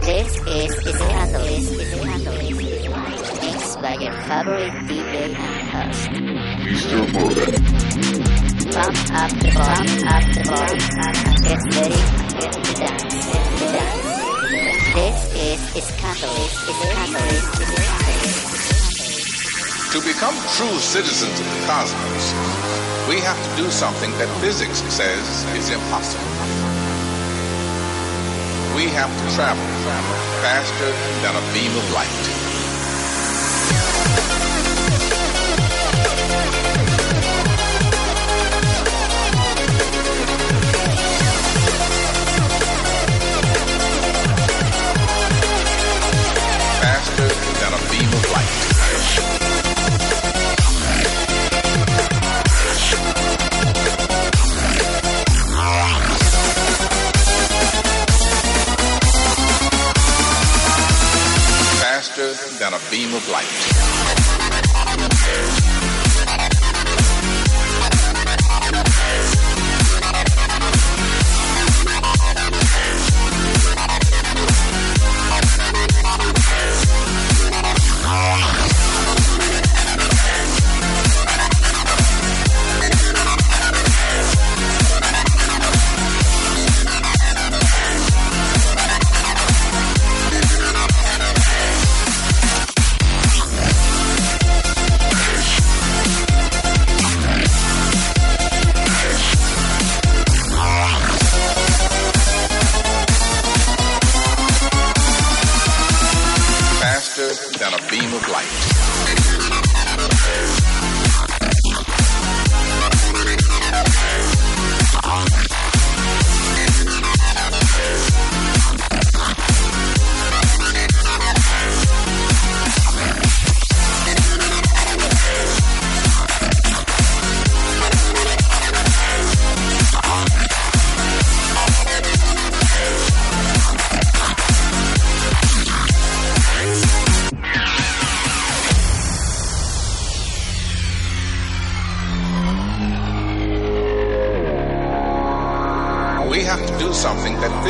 This is Scandalous, mixed by your favorite DJ and host. Mr. Moda. Pump up the volume, up the volume, and get ready, get to dance, get to dance. This is Scandalous, Scandalous, To become true citizens of the cosmos, we have to do something that physics says is impossible. We have to travel faster than a beam of light. Of light.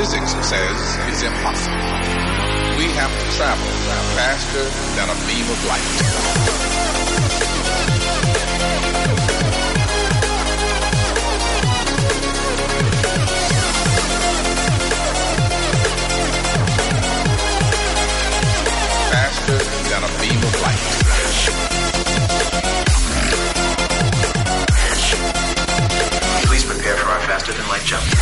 Physics says is impossible. We have to travel faster than a beam of light. Faster than a beam of light. Please prepare for our faster than light jump.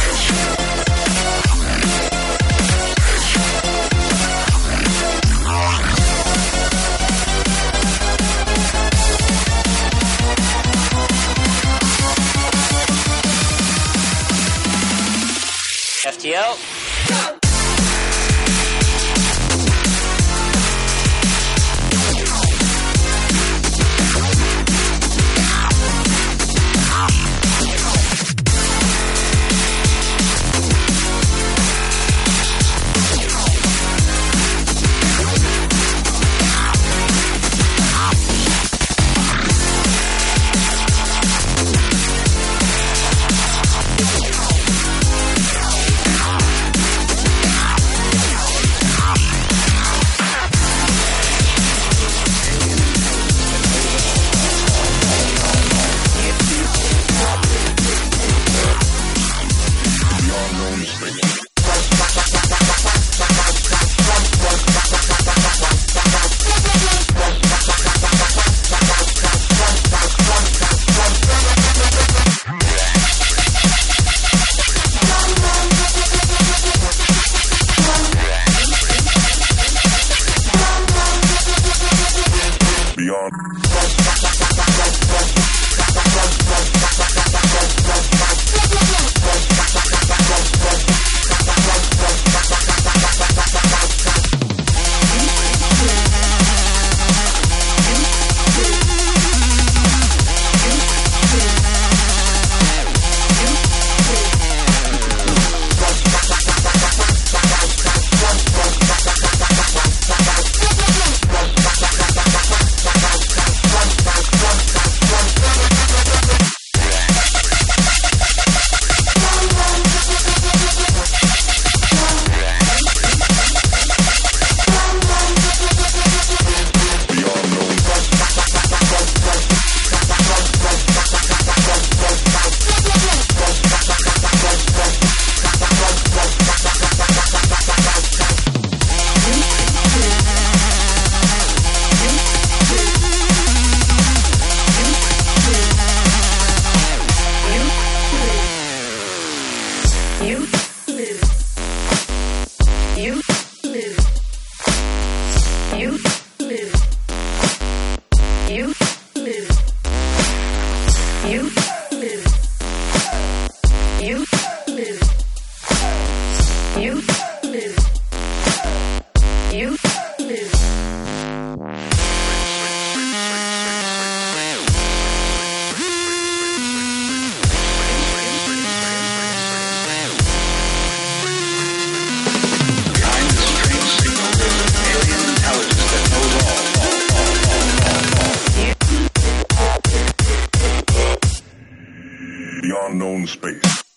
Space.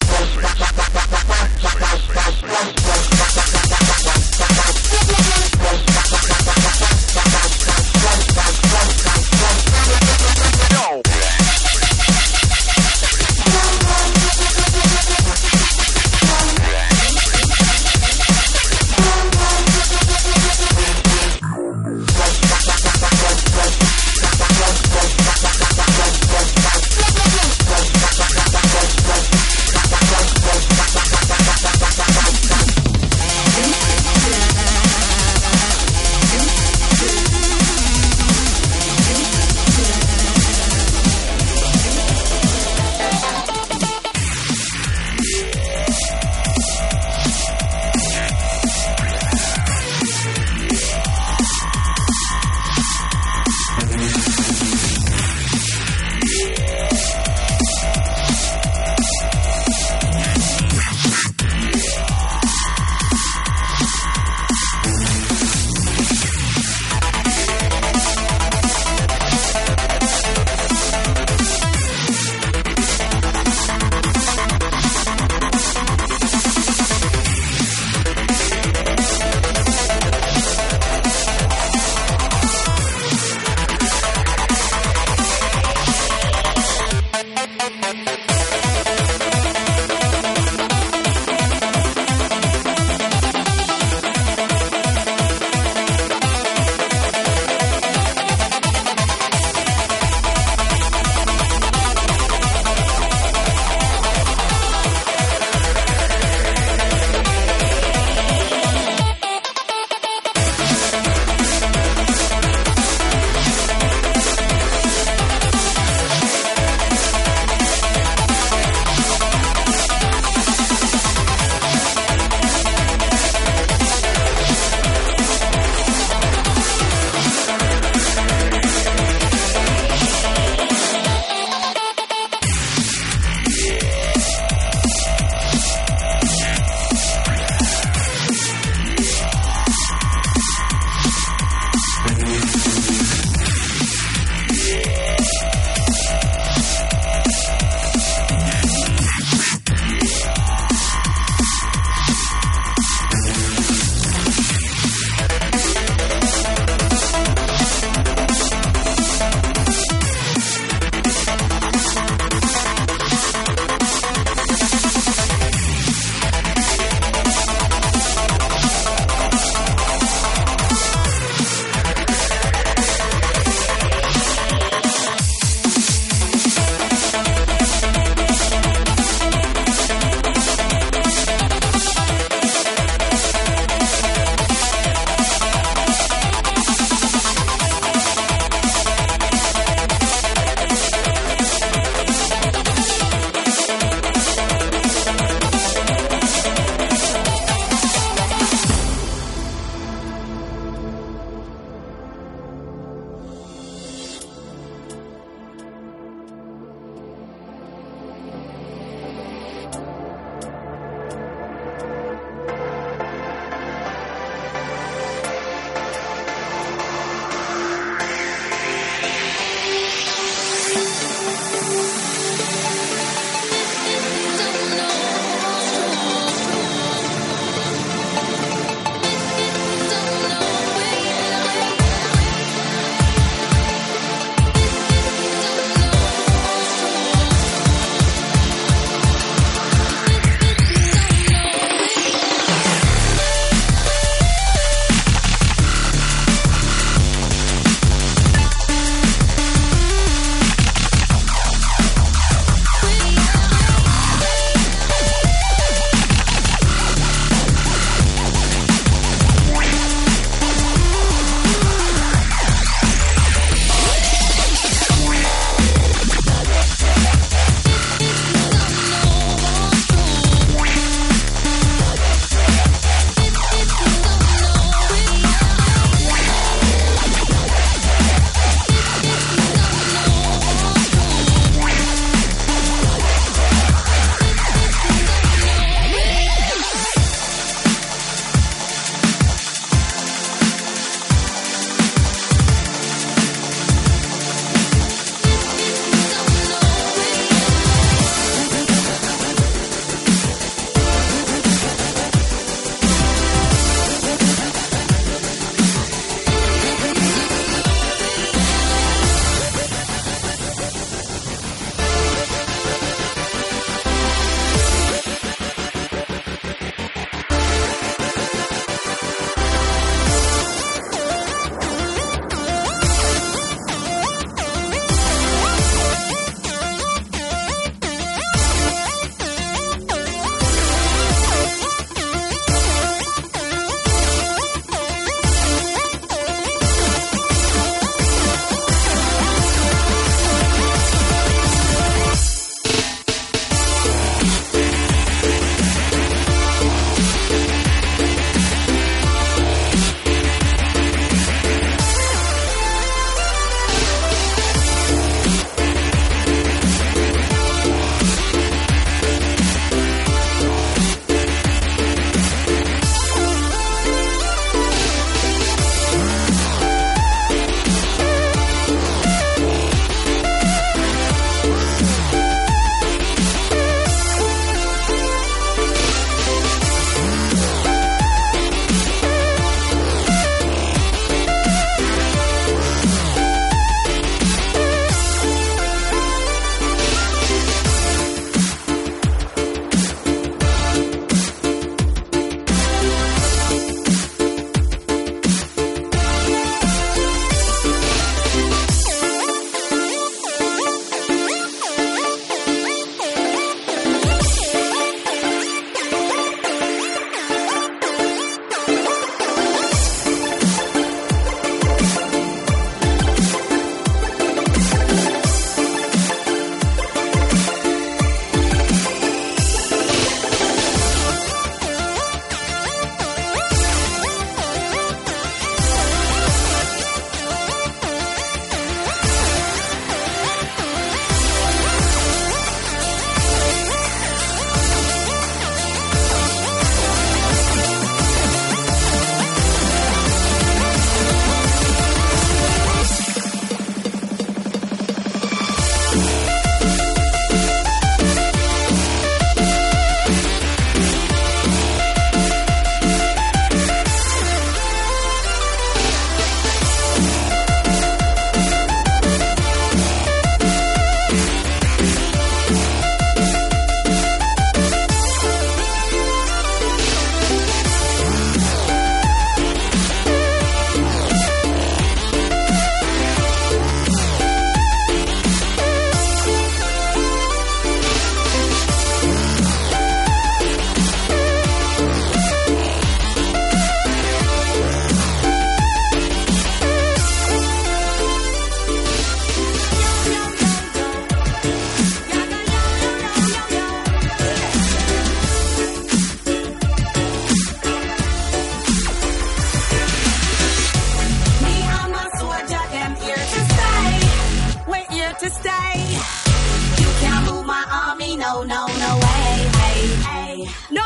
no, no, no way. Hey, hey. No.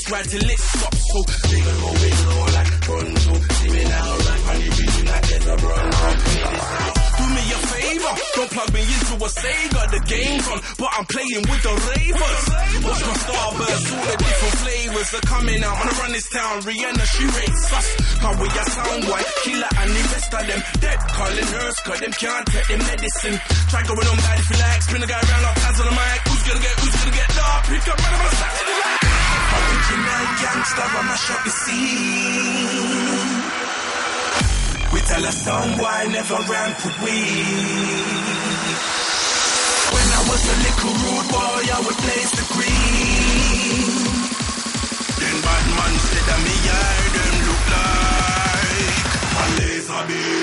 This ride till it stops. So jiggle moving low like pronto. See me now like on the beat like there's a bronco. Do me a favor, don't plug me into a Sega. The game's on, but I'm playing with the ravers. Watch my starburst, all the different flavors are coming out. Wanna run this town, Rihanna, she rates us. How we a sound white, killer and the rest of them dead. Calling hers, cause them can't take their medicine. Try going on bad if you like, spin the guy around like hands on the mic. Who's gonna get, who's gonna get dark? Pick up, man, I'm gonna the light. Original gangster, I mash up the scene. We tell a song why never ramp with we. When I was a little rude boy, I would blaze the green. Then bad man said that me eye them look like a laser beam.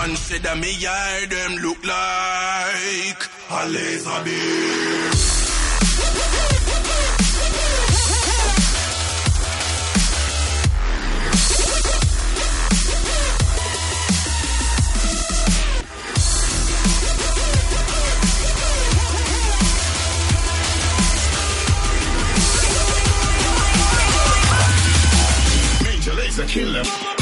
Man said that me eye them look like a laser beam. Killer.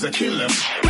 is a killer.